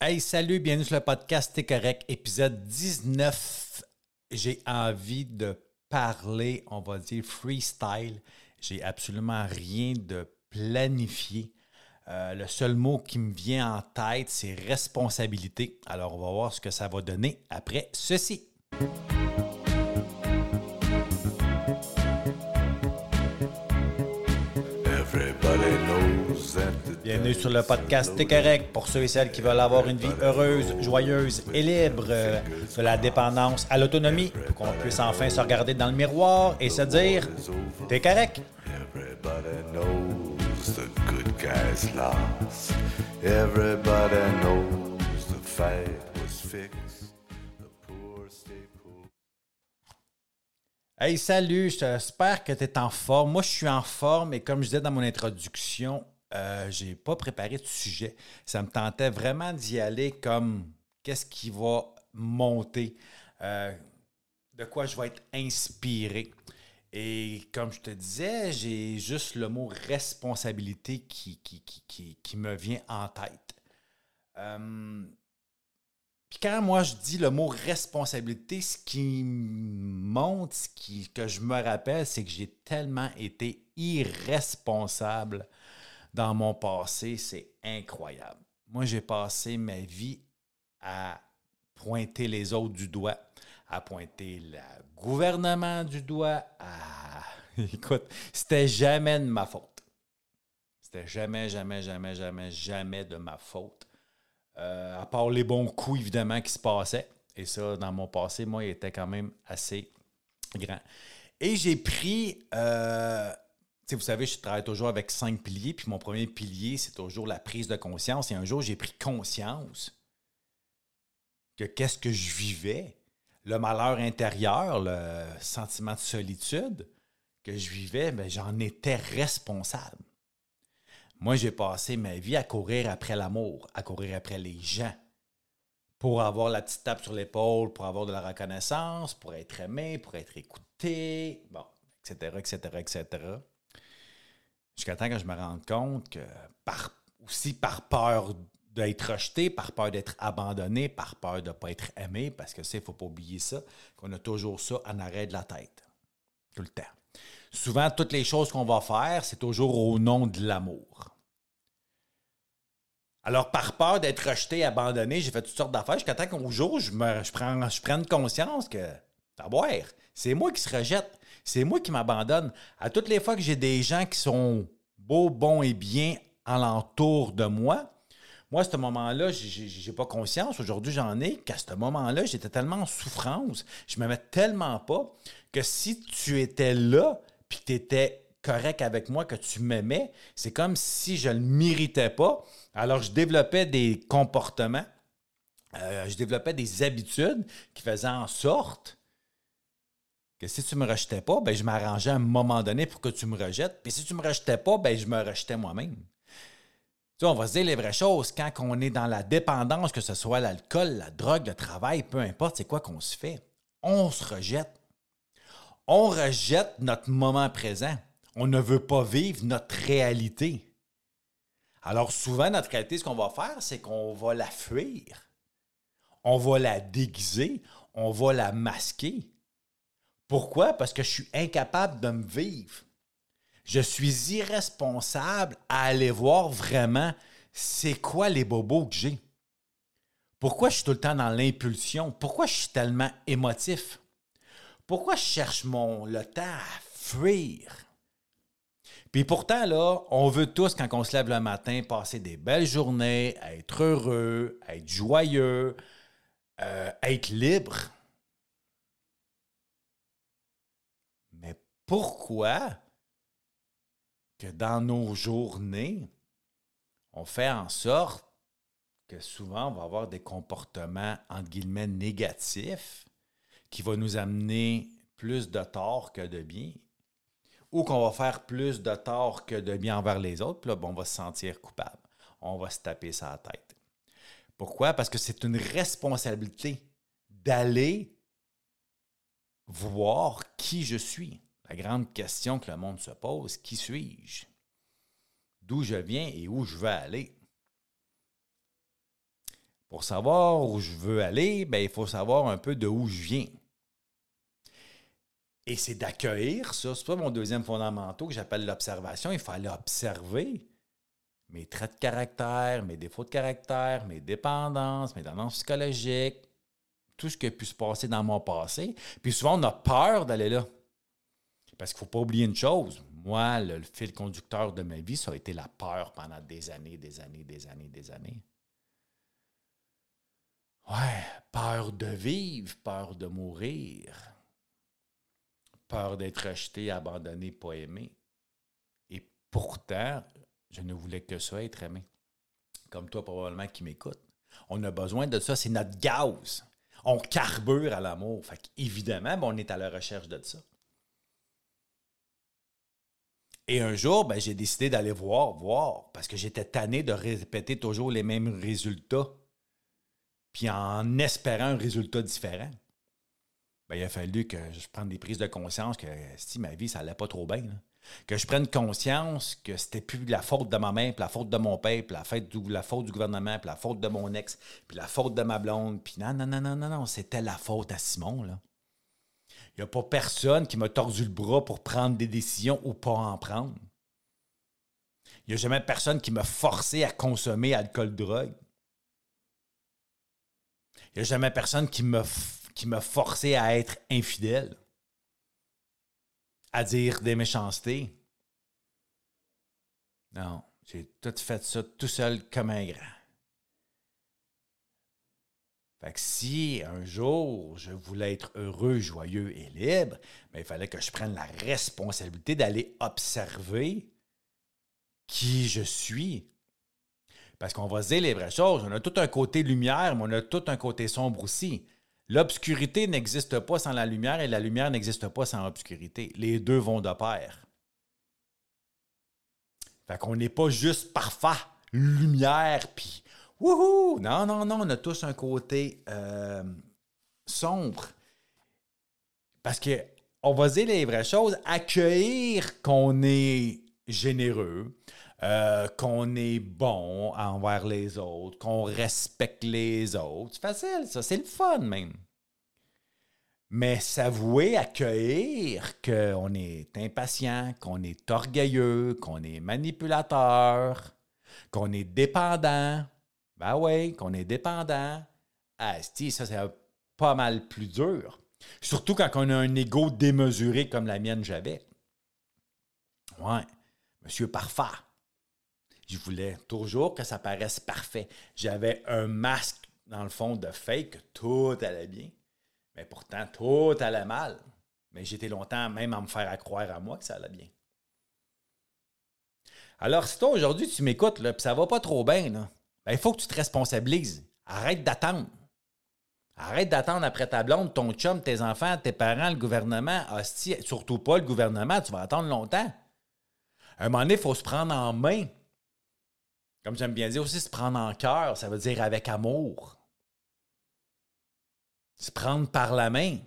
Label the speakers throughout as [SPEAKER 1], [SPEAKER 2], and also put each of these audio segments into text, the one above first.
[SPEAKER 1] Hey, salut, bienvenue sur le podcast T'es correct, épisode 19. J'ai envie de parler, on va dire freestyle. J'ai absolument rien de planifié. Euh, le seul mot qui me vient en tête, c'est responsabilité. Alors, on va voir ce que ça va donner après ceci. Bienvenue sur le podcast T'es correct pour ceux et celles qui veulent avoir une vie heureuse, joyeuse et libre, euh, de la dépendance à l'autonomie, pour qu'on puisse enfin se regarder dans le miroir et se dire T'es correct. Hey, salut, j'espère que tu es en forme. Moi, je suis en forme et comme je disais dans mon introduction, euh, je n'ai pas préparé de sujet. Ça me tentait vraiment d'y aller comme qu'est-ce qui va monter, euh, de quoi je vais être inspiré? Et comme je te disais, j'ai juste le mot responsabilité qui, qui, me vient en tête. Euh, puis quand moi je dis le mot responsabilité, ce qui monte, ce qui, que je me rappelle, c'est que j'ai tellement été irresponsable dans mon passé, c'est incroyable. Moi, j'ai passé ma vie à pointer les autres du doigt, à pointer le gouvernement du doigt. Écoute, c'était jamais de ma faute. C'était jamais, jamais, jamais, jamais, jamais de ma faute. Euh, à part les bons coups, évidemment, qui se passaient. Et ça, dans mon passé, moi, il était quand même assez grand. Et j'ai pris, euh, vous savez, je travaille toujours avec cinq piliers, puis mon premier pilier, c'est toujours la prise de conscience. Et un jour, j'ai pris conscience que qu'est-ce que je vivais, le malheur intérieur, le sentiment de solitude que je vivais, ben, j'en étais responsable. Moi, j'ai passé ma vie à courir après l'amour, à courir après les gens, pour avoir la petite tape sur l'épaule, pour avoir de la reconnaissance, pour être aimé, pour être écouté, bon, etc., etc., etc. Jusqu'à temps que je me rende compte que, par, aussi par peur d'être rejeté, par peur d'être abandonné, par peur de ne pas être aimé, parce que c'est, il ne faut pas oublier ça, qu'on a toujours ça en arrêt de la tête, tout le temps. Souvent, toutes les choses qu'on va faire, c'est toujours au nom de l'amour. Alors, par peur d'être rejeté, abandonné, j'ai fait toutes sortes d'affaires jusqu'à temps qu'au jour, je, me, je, prends, je prenne conscience que, boire, c'est moi qui se rejette. C'est moi qui m'abandonne. À toutes les fois que j'ai des gens qui sont beaux, bons et bien alentour de moi, moi, à ce moment-là, j'ai pas conscience. Aujourd'hui, j'en ai qu'à ce moment-là, j'étais tellement en souffrance, je mets tellement pas que si tu étais là, puis que tu étais correct avec moi, que tu m'aimais, c'est comme si je ne le pas. Alors, je développais des comportements, euh, je développais des habitudes qui faisaient en sorte si tu me rejetais pas, ben, je m'arrangeais à un moment donné pour que tu me rejettes. Puis si tu me rejetais pas, ben, je me rejetais moi-même. Tu on va se dire les vraies choses. Quand on est dans la dépendance, que ce soit l'alcool, la drogue, le travail, peu importe, c'est quoi qu'on se fait? On se rejette. On rejette notre moment présent on ne veut pas vivre notre réalité. Alors souvent, notre réalité, ce qu'on va faire, c'est qu'on va la fuir. On va la déguiser, on va la masquer. Pourquoi? Parce que je suis incapable de me vivre. Je suis irresponsable à aller voir vraiment c'est quoi les bobos que j'ai. Pourquoi je suis tout le temps dans l'impulsion? Pourquoi je suis tellement émotif? Pourquoi je cherche mon, le temps à fuir? Puis pourtant, là, on veut tous, quand on se lève le matin, passer des belles journées, être heureux, être joyeux, euh, être libre. Mais pourquoi que dans nos journées, on fait en sorte que souvent on va avoir des comportements, entre guillemets, négatifs qui vont nous amener plus de tort que de bien ou qu'on va faire plus de tort que de bien envers les autres, puis là, on va se sentir coupable. On va se taper sa tête. Pourquoi? Parce que c'est une responsabilité d'aller voir qui je suis. La grande question que le monde se pose, qui suis-je? D'où je viens et où je veux aller? Pour savoir où je veux aller, ben, il faut savoir un peu de où je viens. Et c'est d'accueillir ça. C'est pas mon deuxième fondamental que j'appelle l'observation. Il faut aller observer mes traits de caractère, mes défauts de caractère, mes dépendances, mes tendances psychologiques, tout ce qui a pu se passer dans mon passé. Puis souvent, on a peur d'aller là. Parce qu'il ne faut pas oublier une chose. Moi, le, fil conducteur de ma vie, ça a été la peur pendant des années, des années, des années, des années. Ouais, peur de vivre, peur de mourir, peur d'être rejeté, abandonné, pas aimé. Et pourtant, je ne voulais que ça, être aimé. Comme toi, probablement, qui m'écoute. On a besoin de ça, c'est notre gaz. On carbure à l'amour. Fait évidemment, ben, on est à la recherche de ça. Et un jour, ben, j'ai décidé d'aller voir, voir, parce que j'étais tanné de répéter toujours les mêmes résultats, puis en espérant un résultat différent. Ben, il a fallu que je prenne des prises de conscience que si ma vie, ça n'allait pas trop bien. Que je prenne conscience que c'était plus la faute de ma mère, puis la faute de mon père, puis la, faute du gouvernement, puis la faute de mon ex, puis la faute de ma blonde, puis non, non, non, non, non, non, c'était la faute à Simon. Il n'y a pas personne qui m'a tordu le bras pour prendre des décisions ou pas en prendre. Il n'y a jamais personne qui m'a forcé à consommer alcool, drogue. Il n'y a jamais personne qui m'a qui m'a forcé à être infidèle, à dire des méchancetés. Non, j'ai tout fait ça tout seul comme un grand. Si un jour je voulais être heureux, joyeux et libre, mais ben, il fallait que je prenne la responsabilité d'aller observer qui je suis. Parce qu'on va se dire les vraies choses. On a tout un côté lumière, mais on a tout un côté sombre aussi. L'obscurité n'existe pas sans la lumière et la lumière n'existe pas sans l'obscurité. Les deux vont de pair. Fait qu'on n'est pas juste parfait, lumière, puis Wouhou! Non, non, non, on a tous un côté euh, sombre. Parce que, on va dire les vraies choses, accueillir qu'on est généreux, euh, qu'on est bon envers les autres, qu'on respecte les autres. C'est facile, ça, c'est le fun même. Mais s'avouer, accueillir qu'on est impatient, qu'on est orgueilleux, qu'on est manipulateur, qu'on est dépendant, ben oui, qu'on est dépendant. Ah, ça, c'est pas mal plus dur. Surtout quand on a un ego démesuré comme la mienne j'avais. Ouais, monsieur parfait. Je voulais toujours que ça paraisse parfait. J'avais un masque, dans le fond, de fake, tout allait bien. Mais pourtant, tout allait mal. Mais j'étais longtemps même à me faire croire à moi que ça allait bien. Alors, si toi, aujourd'hui, tu m'écoutes, puis ça va pas trop bien, là, il faut que tu te responsabilises. Arrête d'attendre. Arrête d'attendre après ta blonde, ton chum, tes enfants, tes parents, le gouvernement. Hostie, surtout pas le gouvernement, tu vas attendre longtemps. À un moment donné, il faut se prendre en main. Comme j'aime bien dire aussi, se prendre en cœur, ça veut dire avec amour. Se prendre par la main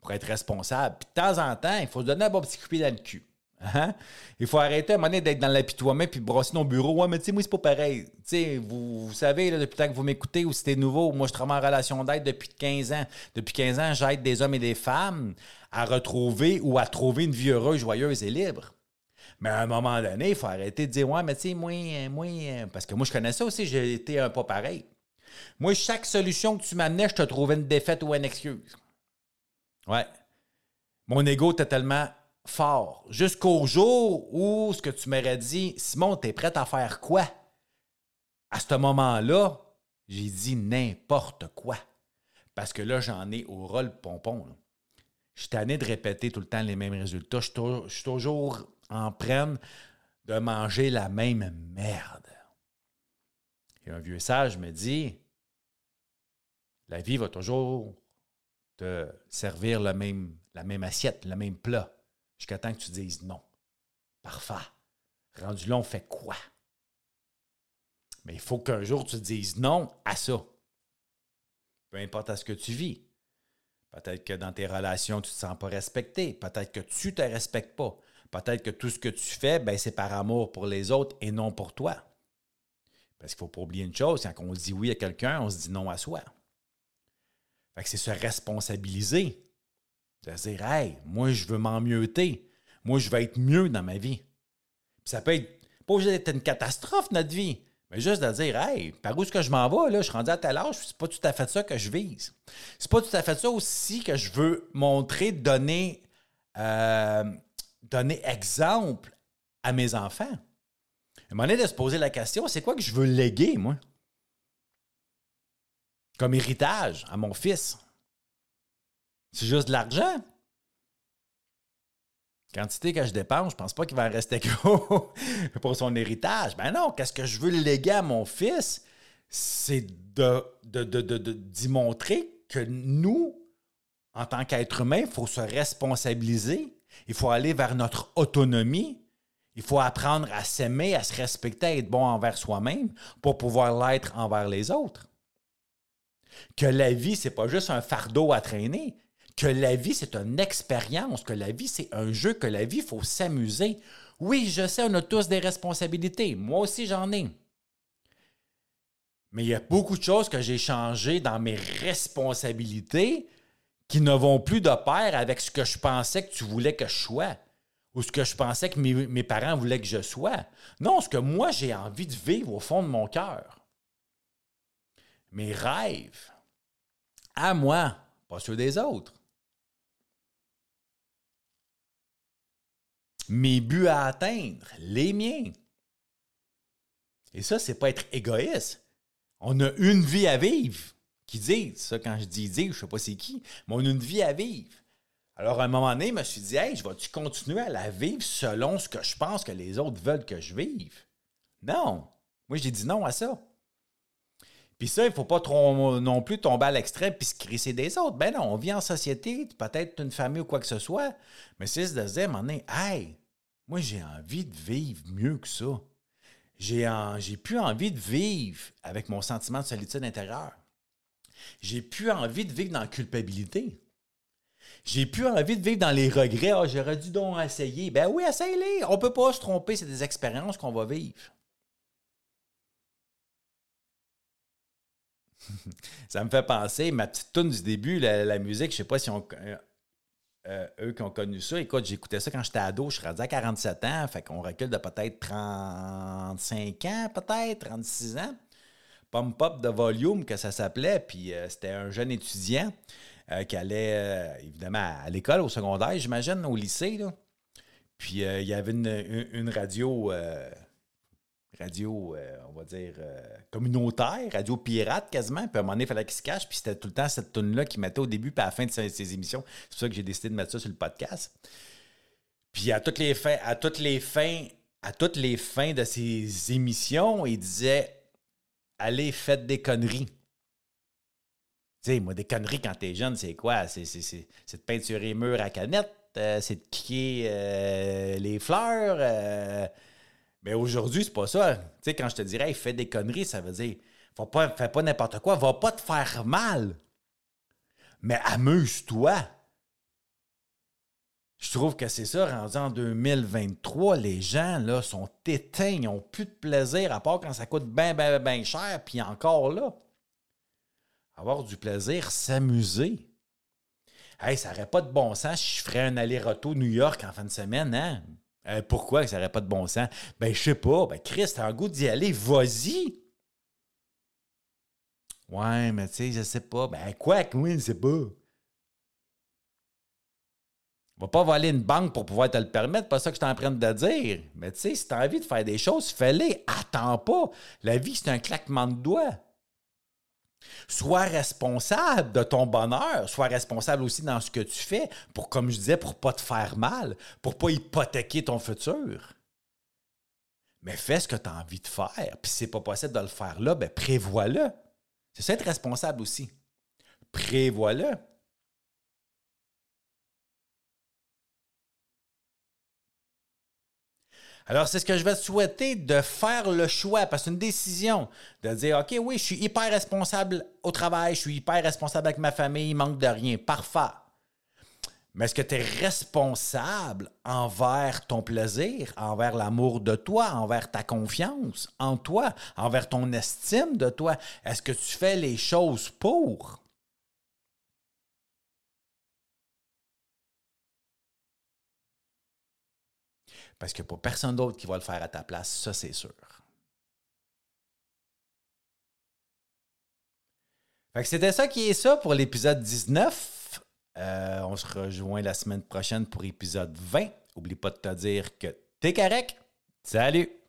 [SPEAKER 1] pour être responsable. Puis de temps en temps, il faut se donner un bon petit coup dans le cul. Hein? Il faut arrêter à un moment donné d'être dans l'apitoiement puis brosser nos bureaux. Ouais, mais tu sais, moi, c'est pas pareil. Tu sais, vous, savez, là, depuis le temps que vous m'écoutez ou c'était nouveau, moi, je travaille en relation d'aide depuis 15 ans. Depuis 15 ans, j'aide des hommes et des femmes à retrouver ou à trouver une vie heureuse, joyeuse et libre. Mais à un moment donné, il faut arrêter de dire Ouais, mais tu sais, moi, moi, parce que moi, je connais ça aussi, j'ai été un pas pareil. Moi, chaque solution que tu m'amenais, je te trouvais une défaite ou une excuse. Ouais. Mon ego était tellement fort. Jusqu'au jour où ce que tu m'aurais dit, Simon, tu es prêt à faire quoi? À ce moment-là, j'ai dit n'importe quoi. Parce que là, j'en ai au rôle pompon. Je suis tanné de répéter tout le temps les mêmes résultats. Je suis toujours en prenne de manger la même merde. Et un vieux sage me dit la vie va toujours te servir même, la même assiette, le même plat jusqu'à temps que tu dises non. Parfait. Rendu là, on fait quoi? Mais il faut qu'un jour tu dises non à ça. Peu importe à ce que tu vis. Peut-être que dans tes relations, tu ne te sens pas respecté. Peut-être que tu ne te respectes pas. Peut-être que tout ce que tu fais, ben, c'est par amour pour les autres et non pour toi. Parce qu'il ne faut pas oublier une chose, quand on dit oui à quelqu'un, on se dit non à soi. C'est se responsabiliser. De dire, hey, moi, je veux m'emmieter. Moi, je veux être mieux dans ma vie. ça peut être, pas obligé d'être une catastrophe, notre vie. Mais juste de dire, hey, par où est-ce que je m'en vais, là? Je suis rendu à tel âge, c'est pas tout à fait ça que je vise. C'est pas tout à fait ça aussi que je veux montrer, donner, euh, donner exemple à mes enfants. À un moment donné, de se poser la question, c'est quoi que je veux léguer, moi? Comme héritage à mon fils. C'est juste de l'argent. Quantité que je dépense, je pense pas qu'il va en rester gros pour son héritage. Ben non, qu'est-ce que je veux léguer à mon fils? C'est de, de, d'y montrer que nous, en tant qu'être humain, il faut se responsabiliser. Il faut aller vers notre autonomie. Il faut apprendre à s'aimer, à se respecter, à être bon envers soi-même pour pouvoir l'être envers les autres. Que la vie, c'est pas juste un fardeau à traîner que la vie, c'est une expérience, que la vie, c'est un jeu, que la vie, il faut s'amuser. Oui, je sais, on a tous des responsabilités. Moi aussi, j'en ai. Mais il y a beaucoup de choses que j'ai changées dans mes responsabilités qui ne vont plus de pair avec ce que je pensais que tu voulais que je sois ou ce que je pensais que mes, mes parents voulaient que je sois. Non, ce que moi, j'ai envie de vivre au fond de mon cœur. Mes rêves. À moi, pas ceux des autres. Mes buts à atteindre, les miens. Et ça, c'est pas être égoïste. On a une vie à vivre. Qui dit ça quand je dis dire, je sais pas c'est qui, mais on a une vie à vivre. Alors, à un moment donné, je me suis dit, hey, je vais-tu continuer à la vivre selon ce que je pense que les autres veulent que je vive? Non. Moi, j'ai dit non à ça. Puis ça, il ne faut pas non plus tomber à l'extrême puis se crisser des autres. Ben non, on vit en société, peut-être une famille ou quoi que ce soit. Mais c'est de se dire, hey, moi, j'ai envie de vivre mieux que ça. J'ai, j'ai plus envie de vivre avec mon sentiment de solitude intérieure. J'ai plus envie de vivre dans la culpabilité. J'ai plus envie de vivre dans les regrets. Ah, j'aurais dû donc essayer. Ben oui, essaye-les. On peut pas se tromper. C'est des expériences qu'on va vivre. ça me fait penser, ma petite tune du début, la, musique, je sais pas si on, euh, euh, eux qui ont connu ça, écoute, j'écoutais ça quand j'étais ado, je suis rendu à 47 ans, fait qu'on recule de peut-être 35 ans, peut-être, 36 ans. Pump Up de Volume, que ça s'appelait, puis euh, c'était un jeune étudiant qui allait, évidemment, à l'école, au secondaire, j'imagine, au lycée. Puis il y avait une radio radio, euh, on va dire, euh, communautaire, radio pirate quasiment. Puis à un moment donné, il fallait qu'il se cache. Puis c'était tout le temps cette tune-là qu'il mettait au début puis à la fin de ses, émissions. C'est pour ça que j'ai décidé de mettre ça sur le podcast. Puis à toutes les fins, à toutes les fins, à toutes les fins de ses émissions, il disait Allez, faites des conneries. Tu sais, moi, des conneries quand t'es jeune, c'est quoi? C'est, de peinturer murs à canette, euh, c'est de kicker les fleurs mais aujourd'hui, c'est pas ça. Tu sais, quand je te dirais, il fait des conneries, ça veut dire, faut fais pas n'importe quoi, va pas te faire mal. Mais amuse-toi. Je trouve que c'est ça, rendu en 2023, les gens là, sont éteints, ils n'ont plus de plaisir, à part quand ça coûte bien, bien, bien cher, puis encore là. Avoir du plaisir, s'amuser. Hey, ça n'aurait pas de bon sens si je ferais un aller-retour New York en fin de semaine, hein? Euh, pourquoi? Ça n'aurait pas de bon sens? Ben, je sais pas. Ben, Chris, t'as un goût d'y aller, vas-y! Ouais, mais tu sais, je sais pas. Ben, quoi que oui, je sais pas. Va pas voler une banque pour pouvoir te le permettre, pas ça que je suis en de dire. Mais tu sais, si t'as envie de faire des choses, fais-les. Attends pas. La vie, c'est un claquement de doigts. Sois responsable de ton bonheur, sois responsable aussi dans ce que tu fais pour, comme je disais, pour pas te faire mal, pour pas hypothéquer ton futur. Mais fais ce que tu as envie de faire. Puis si c'est pas possible de le faire là, ben prévois-le. C'est ça être responsable aussi. Prévois-le. Alors, c'est ce que je vais te souhaiter de faire le choix, parce que c'est une décision de dire, OK, oui, je suis hyper responsable au travail, je suis hyper responsable avec ma famille, il manque de rien. Parfait. Mais est-ce que tu es responsable envers ton plaisir, envers l'amour de toi, envers ta confiance en toi, envers ton estime de toi? Est-ce que tu fais les choses pour? Parce qu'il n'y a pas personne d'autre qui va le faire à ta place, ça c'est sûr. Fait que c'était ça qui est ça pour l'épisode 19. Euh, on se rejoint la semaine prochaine pour épisode 20. Oublie pas de te dire que t'es correct. Salut!